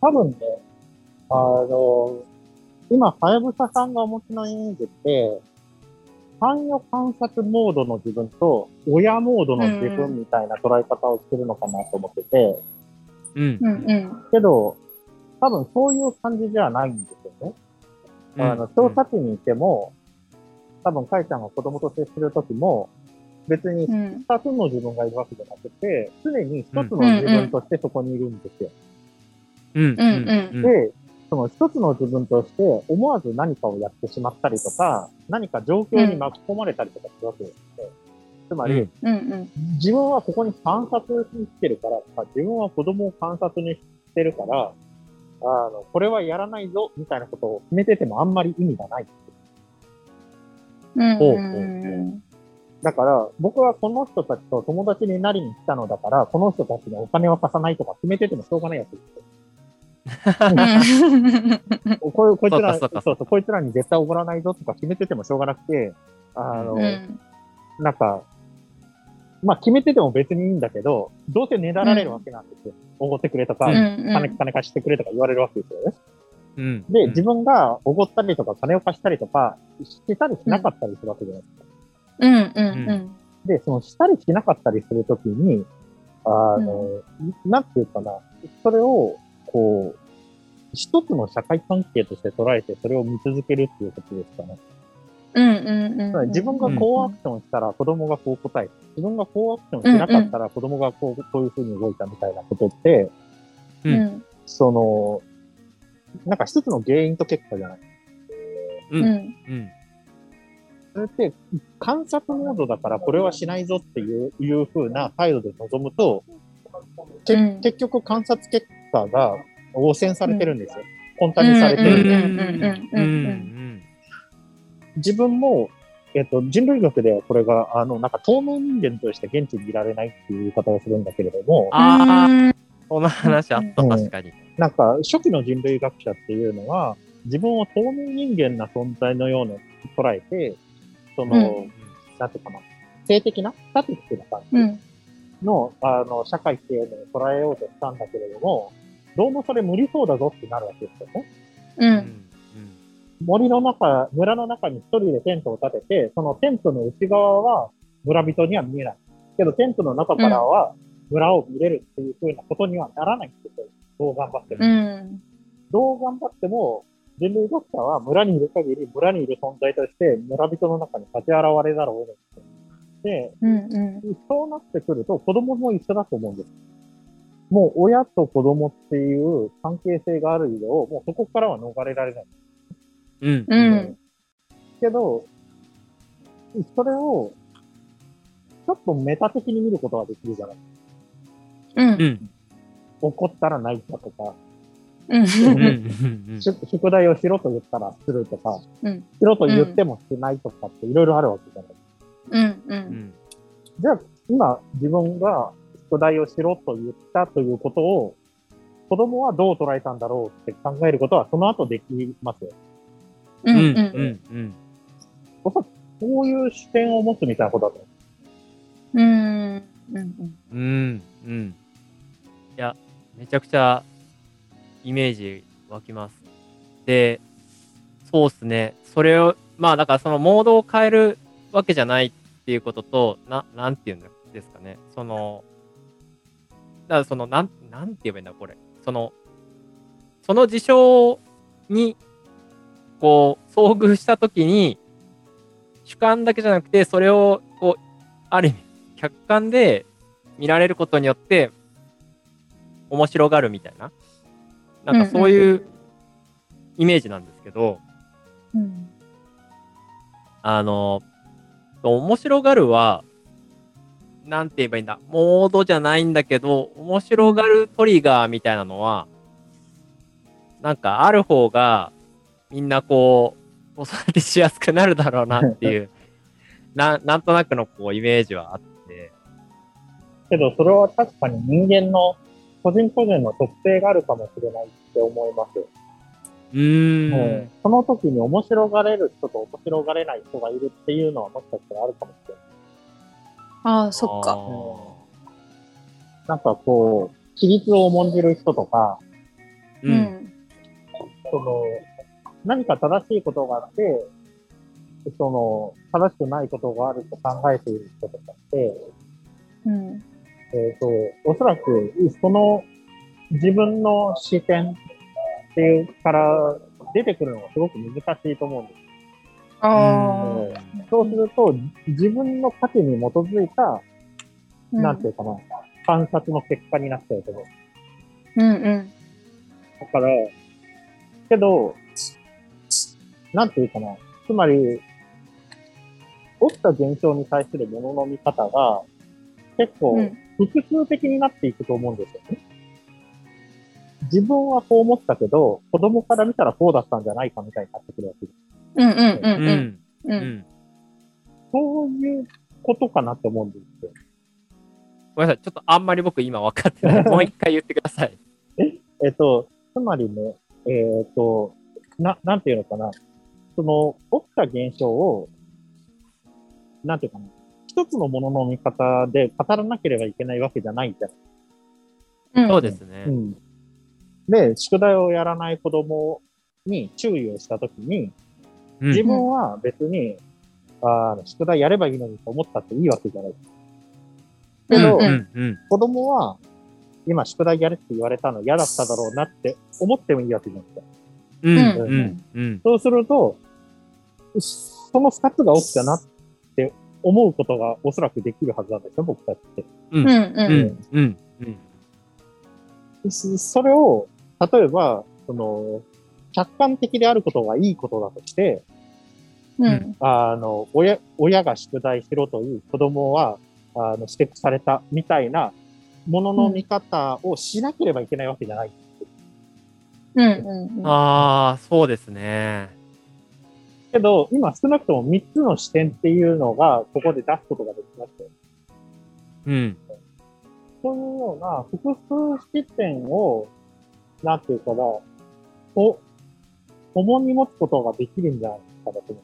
多分ね、あの、今、はやぶささんがお持ちのイメージって、関与観察モードの自分と、親モードの自分みたいな捉え方をしてるのかなと思ってて、うん。うんうん。けど、多分そういう感じじゃないんですよね。あの、調査地にいても、多分、かいちゃんが子供と接するときも、別にうん。二つの自分がいるわけじゃなくて、常に一つの自分としてそこにいるんですよ。うん。うん。うんで、その一つの自分として思わず何かをやってしまったりとか、何か状況に巻き込まれたりとかするわけですね。つまり、うんうんうん。自分はここに観察に来てるからとか、自分は子供を観察にしてるから、あの、これはやらないぞ、みたいなことを決めててもあんまり意味がない。うんほうんだから、僕はこの人たちと友達になりに来たのだから、この人たちにお金を貸さないとか決めててもしょうがないやつですよ。ここいつら、そうかそうこいつらに絶対おごらないぞとか決めててもしょうがなくて、あの、うんなんか、まあ決めてても別にいいんだけど、どうせねだられるわけなんですよ。おごってくれとか、うん金、金貸してくれとか言われるわけですよね。うん。で、自分がおごったりとか金を貸したりとか、してたりしなかったりするわけじゃないですか。うんうんうんで、そのしたりしなかったりするときに、あの、なんていうかな、それを、こう、一つの社会関係として捉えて、それを見続けるっていうことですかね。うんうんうんうん自分がこうアクションしたら子供がこう答え、自分がこうアクションしなかったら子供がこう、こういうふうに動いたみたいなことって、う。うんんその、なんか一つの原因と結果じゃない。う。うんんうん。それって、観察モードだからこれはしないぞっていう、いう風な態度で臨むと、けうん結局観察結果が汚染されてるんですよ。混沌にされてるんで。うんうんうんうんうん。自分も、えっと、人類学ではこれが、あの、なんか透明人間として現地にいられないっていう言い方をするんだけれども、ああ、うんその話あった、うん確かに。なんか初期の人類学者っていうのは、自分を透明人間な存在のように捉えて、その、うんなんていうかな、性的な、スタティックな感じうんの、あの、社会っていうのを捉えようとしたんだけれども、どうもそれ無理そうだぞってなるわけですよね。ううんん。森の中、村の中に一人でテントを立てて、そのテントの内側は村人には見えない。けどテントの中からは村を見れるっていう風なことにはならないんですよ。どう頑張っても。うんどう頑張っても、人類学者は村にいる限り村にいる存在として村人の中に立ち現れざるを得ない。で、うんうんそうなってくると子供も一緒だと思うんです。もう親と子供っていう関係性がある以上、もうそこからは逃れられない。うん。ううん。んけど、それを、ちょっとメタ的に見ることができるじゃない。うんうん。怒ったら泣いたとか、うん うん。宿宿題をしろと言ったらするとか、うんしろと言ってもしないとかっていろいろあるわけじゃない。うんうんじゃあ、今、自分が宿題をしろと言ったということを、子供はどう捉えたんだろうって考えることは、その後できますよ。うんうんうん。うん。おそらくこういう視点を持つみたいなことだと思うんうんうん。うん。いや、めちゃくちゃイメージ湧きます。で、そうっすね。それを、まあだからそのモードを変えるわけじゃないっていうことと、な、なんていうんですかね。その、だからその、なん、なんて言えばいいんだ、これ。その、その事象に、こう、遭遇したときに、主観だけじゃなくて、それを、こう、ある意味、客観で見られることによって、面白がるみたいな。なんかそういうイメージなんですけど、うんあの、面白がるは、なんて言えばいいんだ、モードじゃないんだけど、面白がるトリガーみたいなのは、なんかある方が、みんなこう、子育てしやすくなるだろうなっていう、ななんとなくのこうイメージはあって、う。けど、それは確かに人間の個人個人の特性があるかもしれないって思います。うーん。うんその時に面白がれる人と面白がれない人がいるっていうのはもしかしたらあるかもしれない。ああそっかなんかこう、規律を重んじる人とか、う。うんん。その、何か正しいことがあって、その、正しくないことがあると考えている人とかって、うん。えっ、と、おそらく、その自分の視点っていうから出てくるのがすごく難しいと思うんです。そうすると、自分の価値に基づいた、あ。なんていうかな、観察の結果になっちゃうと思う。うんうん。だから、けど、なんていうかな、つまり、起きた現象に対するものの見方が、結構、うん複数的になっていくと思うんですよね。自分はこう思ったけど、子供から見たらこうだったんじゃないかみたいになってくるわけです。うんうんうんううん。ん。う。うんん。そういうことかなって思うんですよ。ごめんなさい。ちょっとあんまり僕今分かってない。もう一回言ってください。えっと、つまりね、えっと、な、なんていうのかな。その、起きた現象を、なんていうかな。一つのものの見方で語らなければいけないわけじゃないじゃない。そうですねう。ん。で、宿題をやらない子供に注意をしたときに、うん自分は別に、あの宿題やればいいのにと思ったっていいわけじゃない。けど、うんうん。うん。子供は、今宿題やれって言われたの嫌だっただろうなって思ってもいいわけじゃないですか。うん。うん。そうすると、その二つが起きたなって思うことがおそらくできるはずなんですよ、僕たちって。うんううんん。うん。うん。そそれを、例えば、その、客観的であることがいいことだとして、うんあの、親、親が宿題しろという子供は、あの、指摘されたみたいなものの見方をしなければいけないわけじゃない。うんうん。ああ、そうですね。けど、今少なくとも3つの視点っていうのが、ここで出すことができましたよ。うん。そういうような複数視点を、なんていうかな、お、共に持つことができるんじゃないかなと思う。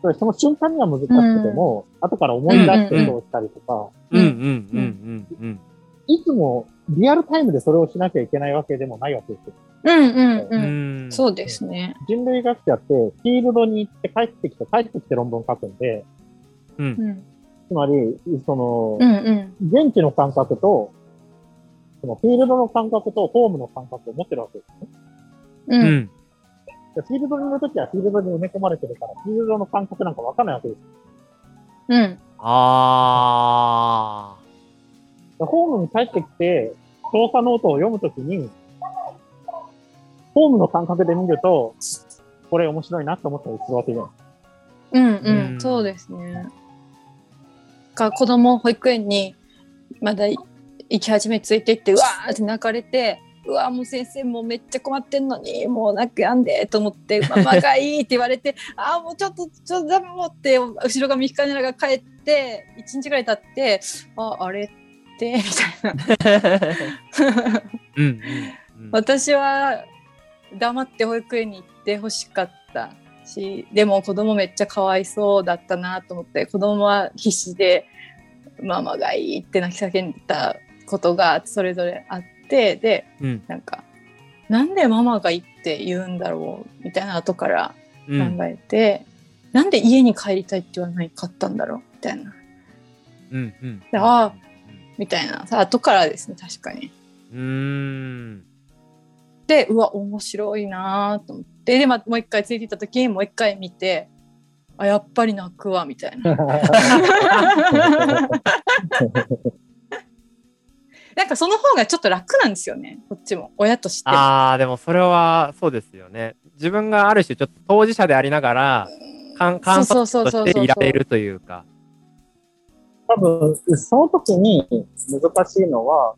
それその瞬間には難しくても、後から思い出してそうしたりとか、うん。うん。うん。うん。いつもリアルタイムでそれをしなきゃいけないわけでもないわけですよ。うんうんううん。ん。そうですね。人類学者って、フィールドに行って帰ってきて、帰ってきて論文書くんで、うん。うんつまり、そのう、んうん。現地の感覚と、そのフィールドの感覚とホームの感覚を持ってるわけですね。う。うんフィールドにいるときはフィールドに埋め込まれてるから、フィールドの感覚なんかわかんないわけです。うん。ああ。でホームに帰ってきて、調査ノートを読むときに、ホームの感覚で見ると、これ面白いなって思ったりするわけじゃん。うんううんん。そうですね。か子供保育園にまだ行き始めついていってうわーって泣かれてうわーもう先生もうめっちゃ困ってんのにもう泣くやんでと思って「ママ がいい」って言われて「ああもうちょっとちょっとダメもう」って後ろ髪引かねながら帰って1日ぐらい経って「ああれ?」ってみたいなうん。うん。私は黙って保育園に行ってほしかったしでも子供めっちゃかわいそうだったなと思って子供は必死で「ママがいい」って泣き叫んでたことがそれぞれあってでうん。なんか「なんでママがいいって言うんだろう」みたいな後からうん。考えて、なんで家に帰りたいって言わないかったんだろうみたいなうん。うん。でああみたいなさ後からですね確かに。うーん。でうわ面白いなと思ってで、まあ、もう一回ついていった時にもう一回見てあやっぱり泣くわみたいななんかその方がちょっと楽なんですよねこっちも親としてああ、でもそれはそうですよね。自分がある種ちょっと当事者でありながら、観観そう察そうそうそうそうとしていられるというか。多分、その時に難しいのは、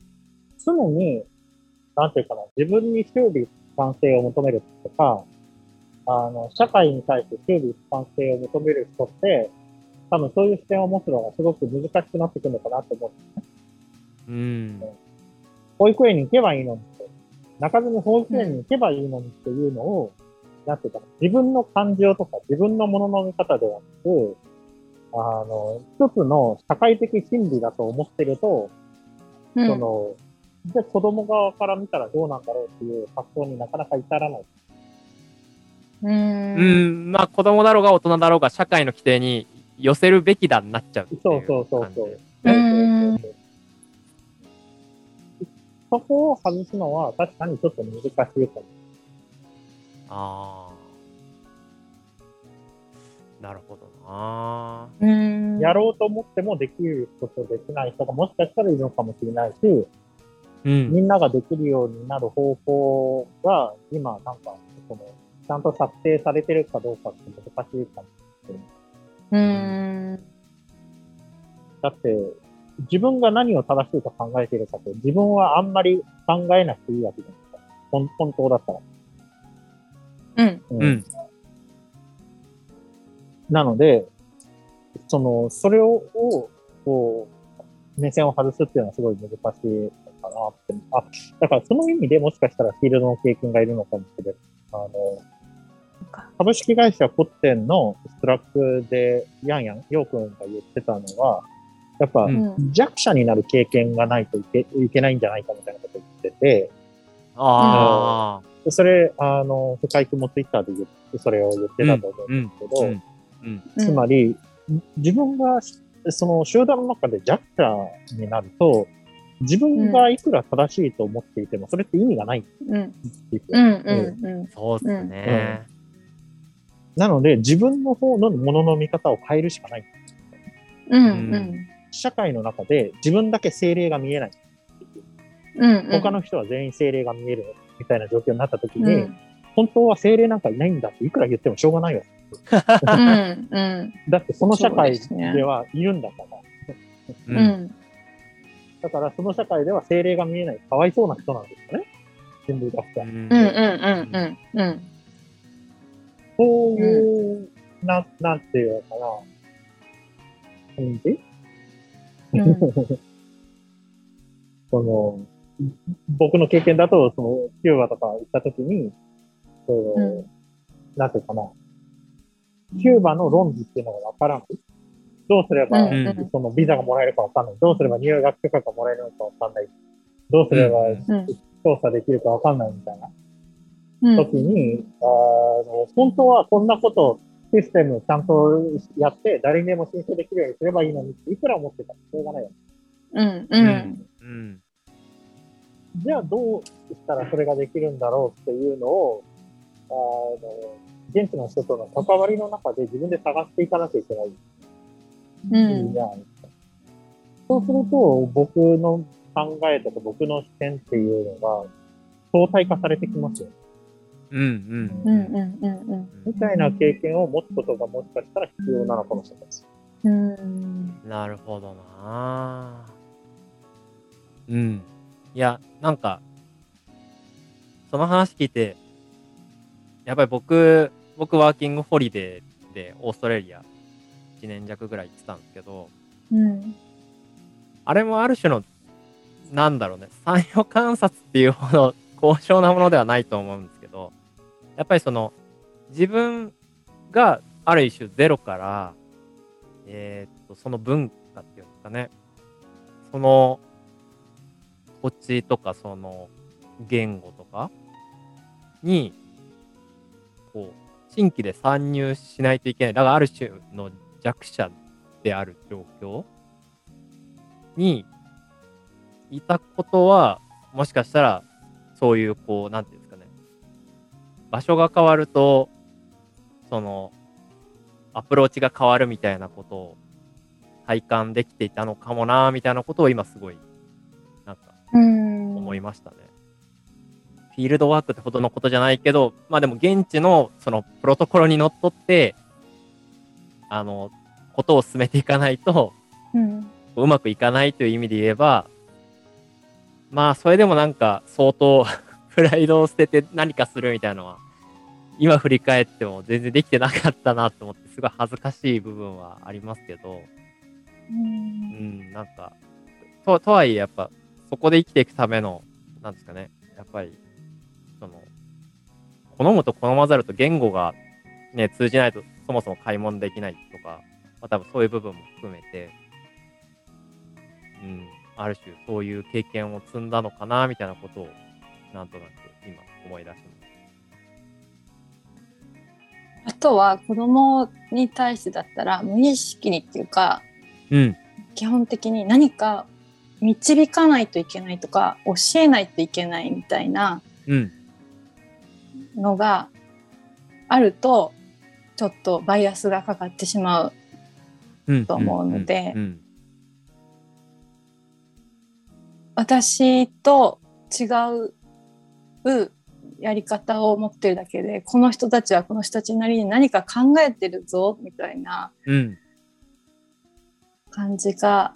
常に、なんていうかな、自分に修理一貫性を求めるとか、あの、社会に対して修理一貫性を求める人って、多分そういう視点を持つのがすごく難しくなってくるのかなと思う。うん。保育園に行けばいいのにって、泣かずに保育園に行けばいいのにっていうのを、なんていうかな、自分の感情とか自分のものの見方ではなく、あの、一つの社会的心理だと思ってると、うんその、で、子供側から見たらどうなんだろうっていう発想になかなか至らない。う。うんん、まあ子供だろうが大人だろうが社会の規定に寄せるべきだになっちゃううそうそうそうそう。うんそこを外すのは確かにちょっと難しいかも。ああ。なるほどな。うん。やろうと思ってもできる人とできない人がもしかしたらいるのかもしれないし、うん。みんなができるようになる方法が今なんか、その、ちゃんと策定されてるかどうかって難しいかも。うん。だって、自分が何を正しいと考えているかって、自分はあんまり考えなくていいわけじゃないですか。本本当だったら。うん。うんうん。なので、その、それを、をこう、目線を外すっていうのはすごい難しいのかなって。あ、だからその意味でもしかしたらフィールドの経験がいるのかもしれない。あの、株式会社コッテンのストラックで、ヤンヤン、ヨウ君が言ってたのは、やっぱ。弱者になる経験がないといけいけないんじゃないかみたいなことを言ってて、ああ。でそれ、あの、世界もツイッターで言って、それを言ってたと思うんですけど、うん。うん。つまり、自分が、その集団の中で弱者になると、自分がいくら正しいと思っていても、それって意味がないんうん。ですよ。うん。うん。うん。そうっすね。なので、自分の方のものの見方を変えるしかない。うん。うん。社会の中で自分だけ精霊が見えない。うん。他の人は全員精霊が見えるみたいな状況になった時に、うん。本当は精霊なんかいないんだっていくら言ってもしょうがないわけ。うん。うん。だってその社会ではいるんだから。う。うんん。だからその社会では精霊が見えないかわいそうな人なんですよね。人類学者。うん。うん。うん。うん。そういう、な、なんていうのかな。感じうん。その、僕の経験だと、その、キューバとか行った時に、その、うんなんていうかな。キューバの論理っていうのがわからない。どうすれば、うんうんそのビザがもらえるかわかんない。どうすれば入学許可がもらえるのかわかんない。どうすれば。調査できるかわかんないみたいなうん。時に、あの、本当はこんなこと、システムちゃんとやって、誰にでも申請できるようにすればいいのにって、いくら思ってたらしょうがないよ。うん。うん。うん。じゃあどうしたらそれができるんだろうっていうのを、あの、現地の人との関わりの中で自分で探していかなきゃいけないうんじゃないですか。そうすると、僕の考えとか僕の視点っていうのが相対化されてきますよ。うみたいな経験を持つことがもしかしたら必要なのかもしれないです。うん。なるほどなうん。いや、なんか、その話聞いて、やっぱり僕、僕ワーキングホリデーでオーストラリア1年弱ぐらい行ってたんですけど、うん。あれもある種の、なんだろうね、産業観察っていうほど高尚なものではないと思うんですけど、やっぱりその、自分がある一種ゼロから、えーっと、その文化っていうんですかね、その土地とかその言語とかに、こう、新規で参入しないといけない。だからある種の弱者である状況にいたことは、もしかしたら、そういう、こう、なんていう、場所が変わると、その、アプローチが変わるみたいなことを体感できていたのかもな、みたいなことを今すごい、なんか、うん。思いましたね。フィールドワークってほどのことじゃないけど、まあでも現地のそのプロトコルにのっとって、あの、ことを進めていかないと、うん。うまくいかないという意味で言えば、まあそれでもなんか相当プライドを捨てて何かするみたいなのは、今振り返っても全然できてなかったなと思って、すごい恥ずかしい部分はありますけど、うん、なんか、と、とはいえやっぱ、そこで生きていくための、なんですかね、やっぱり、その、好むと好まざると言語がね、通じないとそもそも買い物できないとか、まあ多分そういう部分も含めて、うん、ある種そういう経験を積んだのかなみたいなことをなんとなく今思い出しまあとは子供に対してだったら無意識にっていうかす。うん。基本的に何か導かないといけないとか教えないといけないみたいなうん。のがあるとちょっとバイアスがかかってしまううん。と思うのでうん。私と違うやり方を持ってるだけでこの人たちはこの人たちなりに何か考えてるぞみたいなうん。感じが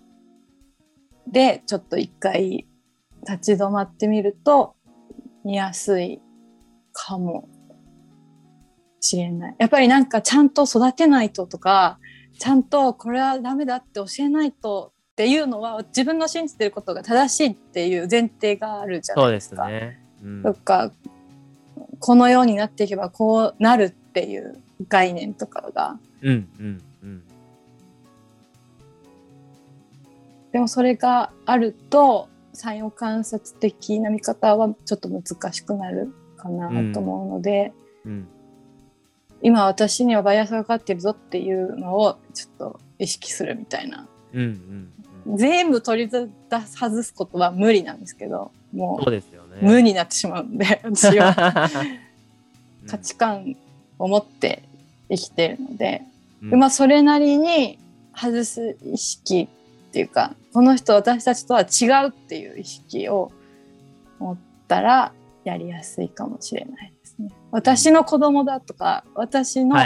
でちょっと一回立ち止まってみると見やすいかもしれない。やっぱりなんかちゃんと育てないととかちゃんとこれはダメだって教えないとっていうのは自分の信じてることが正しいっていう前提があるじゃなそうでいですか。すね。うんとかこのようになっていけばこうなるっていう概念とかがうん。うん。うん。でもそれがあると産業観察的な見方はちょっと難しくなるかなと思うので、うん。今私にはバイアスがかかってるぞっていうのをちょっと意識するみたいなうん。うん。うん。全部取り出す外すことは無理なんですけどもそうですよ無になってしまうんで 私は。うん。価値観を持って生きてるので、うん。でまあそれなりに外す意識っていうかこの人私たちとは違うっていう意識を持ったらやりやすいかもしれないですね。私の子供だとか私の。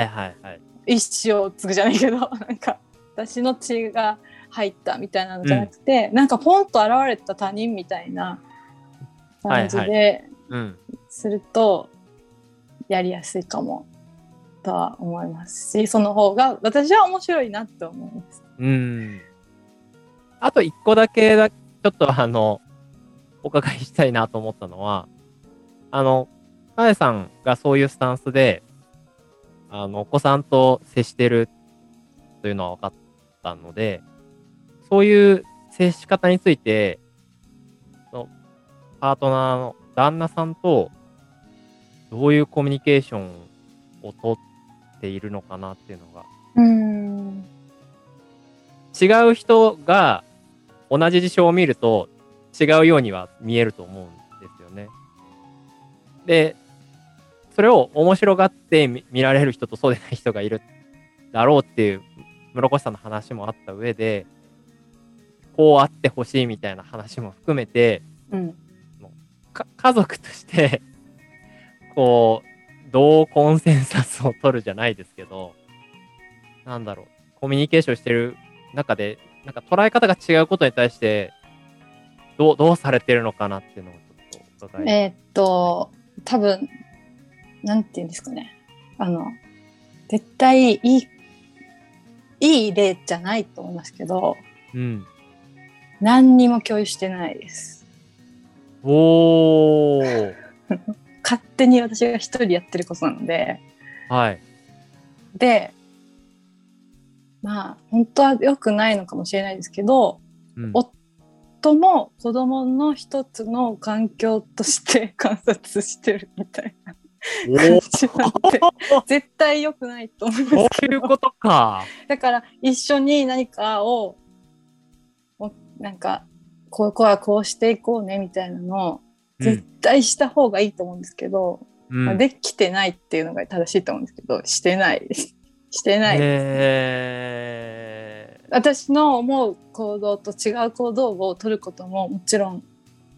一生を継ぐじゃないけど、なんか私の血が入ったみたいなのじゃなくて、なんかポンと現れた他人みたいな感じはいでうん。するとやりやすいかもとは思いますしその方が私は面白いなって思います。うん。あと一個だけだ、ちょっとあの、お伺いしたいなと思ったのは、あの、かえさんがそういうスタンスで、あの、お子さんと接してるというのは分かったので、そういう接し方について、パートナーの旦那さんと、どういうコミュニケーションをとっているのかなっていうのが。うん。違う人が同じ事象を見ると違うようには見えると思うんですよね。で、それを面白がって見見られる人とそうでない人がいるだろうっていう室越さんの話もあった上で、こうあってほしいみたいな話も含めて、うん。か家族として、こう、どうコンセンサスを取るじゃないですけど、なんだろう、コミュニケーションしてる中で、なんか捉え方が違うことに対して、どう、どうされてるのかなっていうのをちょっと伺い、えーっと多分なんて言うんですかねあの絶対いいいい例じゃないと思いますけどうん。何にも共有してないです。おー。勝手に私が一人やってることなのではい。でまあ本当は良くないのかもしれないですけどうんお夫も子供の一つの環境として 観察してるみたいなお感ーじなんで絶対良くないと思いますそういうことか。だから一緒に何かをおなんかここはこうしていこうねみたいなのを絶対した方がいいと思うんですけど、うん。まあできてないっていうのが正しいと思うんですけどしてない。してない、へ私の思う行動と違う行動を取ることももちろん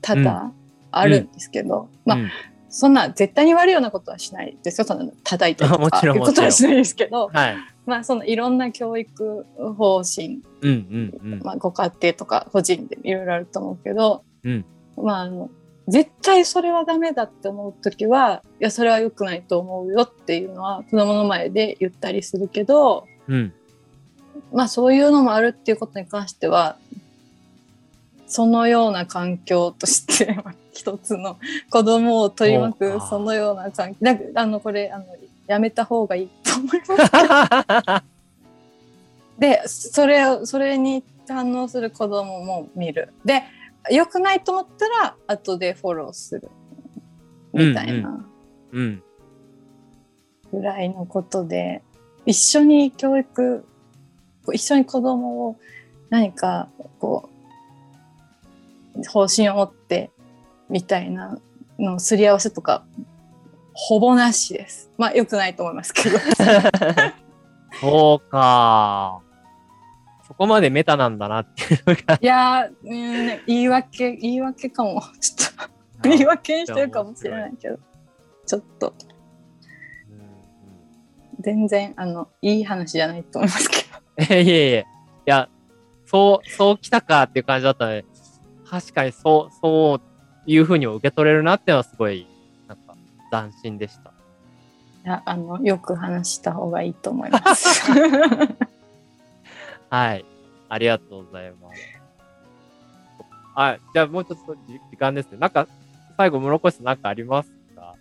多々あるんですけど、まあ、うん。そんな絶対に悪いようなことはしないですよ。そんな叩いたりとか いうことはしないですけどはい。まあそのいろんな教育方針うんうんうん。まあ、ご家庭とか個人でいろいろあると思うけど、うんまああの絶対それはダメだって思う時はいやそれは良くないと思うよっていうのは子供の前で言ったりするけどうん。まあそういうのもあるっていうことに関してはそのような環境として 一つの子供を取り巻くそのような環境だあのこれあのやめた方がいいと思います。でそれをそれに反応する子供も見る。で、良くないと思ったら、後でフォローする。みたいなうん。ぐらいのことで、一緒に教育、一緒に子供を何か、こう、方針を持って、みたいなのすり合わせとか、ほぼなしです。まあ、良くないと思いますけど。そうか。そこまでメタなんだなっていうのが。いやー、うん、言い訳、言い訳かも。ちょっと、言い訳にしてるかもしれないけど、ちょっと、全然、あの、いい話じゃないと思いますけど。え いえいえ。いや、そう、そうきたかっていう感じだったので、確かにそう、そういうふうにも受け取れるなっていうのはすごい、斬新でした。いや、あの、よく話した方がいいと思います。はい。ありがとうございます。はい。じゃあもうちょっとじ時間ですね。なんか、最後、室越さんなんかありますか？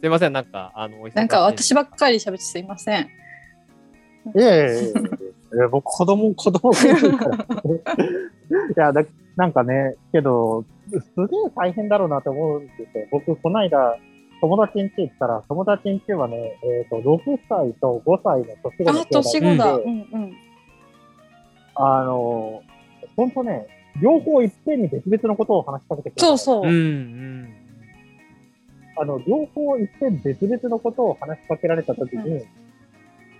すいません。なんか、あの、なんか私ばっかり喋ってすいません。いやいやいやいやいや僕子供、子供がいるから。いやだ、なんかね、けど、すげえ大変だろうなと思うんですよ。僕、この間、友達ん家行ったら、友達ん家はね、えっ、と、6歳と5歳の年子のあ、年子だ。でうんうん。あの、ほんとね、両方いっぺんに別々のことを話しかけてくる。そうそう。うん、うん。あの、両方いっぺん別々のことを話しかけられたときに、う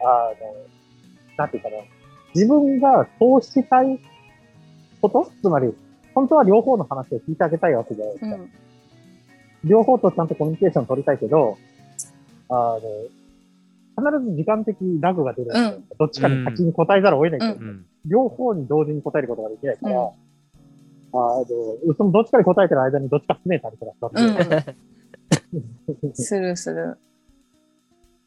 あの、なんていうかな、自分がそうしたいことつまり、本当は両方の話を聞いてあげたいわけじゃないですか。うん。両方とちゃんとコミュニケーション取りたいけど、あの、必ず時間的ラグが出るうんどっちかに先に答えざるを得ないけど、うんうん。両方に同時に答えることができないから、うんあの、そのどっちかに答えてる間にどっちか詰めたりとかしたんで、うん。するする。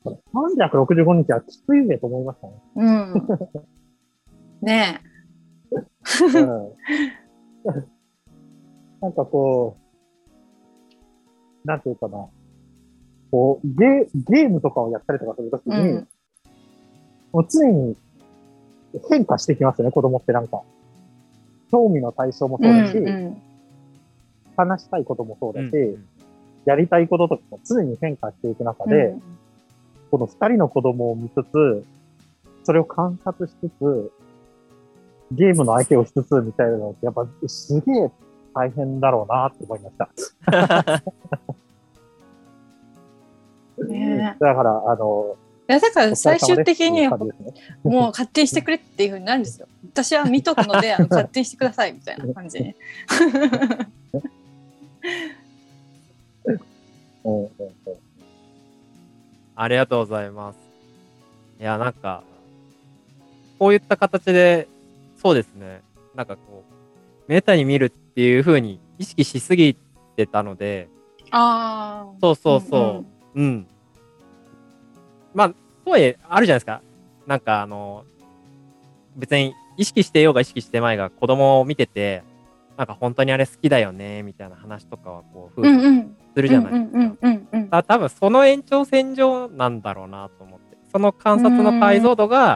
365日はきついぜと思いましたね。うん。ねうんなんかこう、なんていうかな、こう、ゲゲームとかをやったりとかするときえ。に、うん。もう常に変化してきますよね、子供ってなんか。興味の対象もそうだし、うん話したいこともそうだし、うんやりたいこととかも常に変化していく中うんで、この二人の子供を見つつ、それを観察しつつ、ゲームの相手をしつつみたいなのって、やっぱすげえ大変だろうなって思いました。ねだから、あの、いやだから最終的にもう勝手にしてくれっていうふうになるんですよ。私は見とくので あの勝手にしてくださいみたいな感じ ありがとうございます。いや、なんか、こういった形で、そうですね。なんかこう、メタに見るっていう風に意識しすぎてたので、ああ。そうそうそう。うん、まあ、とはいえ、あるじゃないですか。なんかあの、別に意識してようが意識してまいが子供を見てて、なんか本当にあれ好きだよね、みたいな話とかはこう、夫婦うんうん。するじゃないですか。多分その延長線上なんだろうなと思って。その観察の解像度が、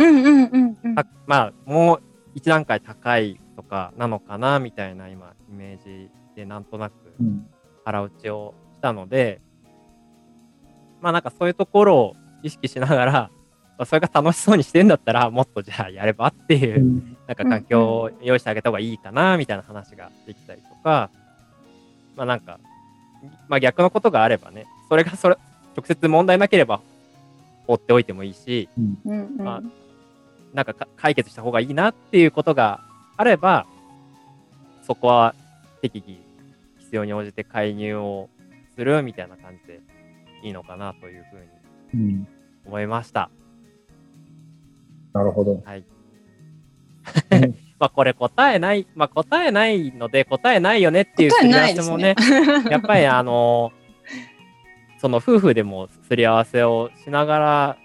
まあ、もう一段階高いとかなのかな、みたいな今、イメージでなんとなくうん。腹打ちをしたので、まあなんかそういうところを意識しながら、まあそれが楽しそうにしてんだったら、もっとじゃあやればっていうう、ん。なんか環境を用意してあげた方がいいかな、みたいな話ができたりとか、まあなんか、まあ逆のことがあればね、それがそれ、直接問題なければ放っておいてもいいし、うん。うんまあなんかか解決した方がいいなっていうことがあれば、そこは適宜必要に応じて介入をするみたいな感じでいいのかなというふうにうん思いました。なるほど。はい。うん まあこれ答えない、まあ答えないので答えないよねっていう答えすり合わせもね、やっぱりあのその夫婦でもすり合わせをしながら、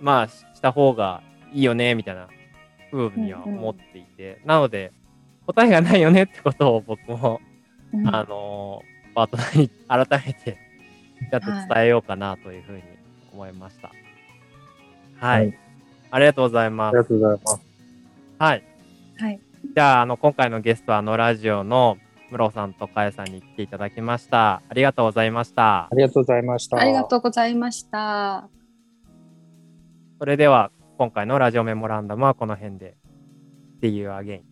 まあしした方がいいよね、みたいなふうには思っていて、なので答えがないよねってことを僕も、あのパートナーに改めてちょっと伝えようかなというふうに思いました。はい、はい、ありがとうございます。ありがとうございます。はい。はい、じゃああの今回のゲストはあのラジオのムロさんとかえさんに来ていただきました。ありがとうございました。ありがとうございました。ありがとうございました。それでは今回のラジオメモランダムはこの辺で。っていうアゲイン。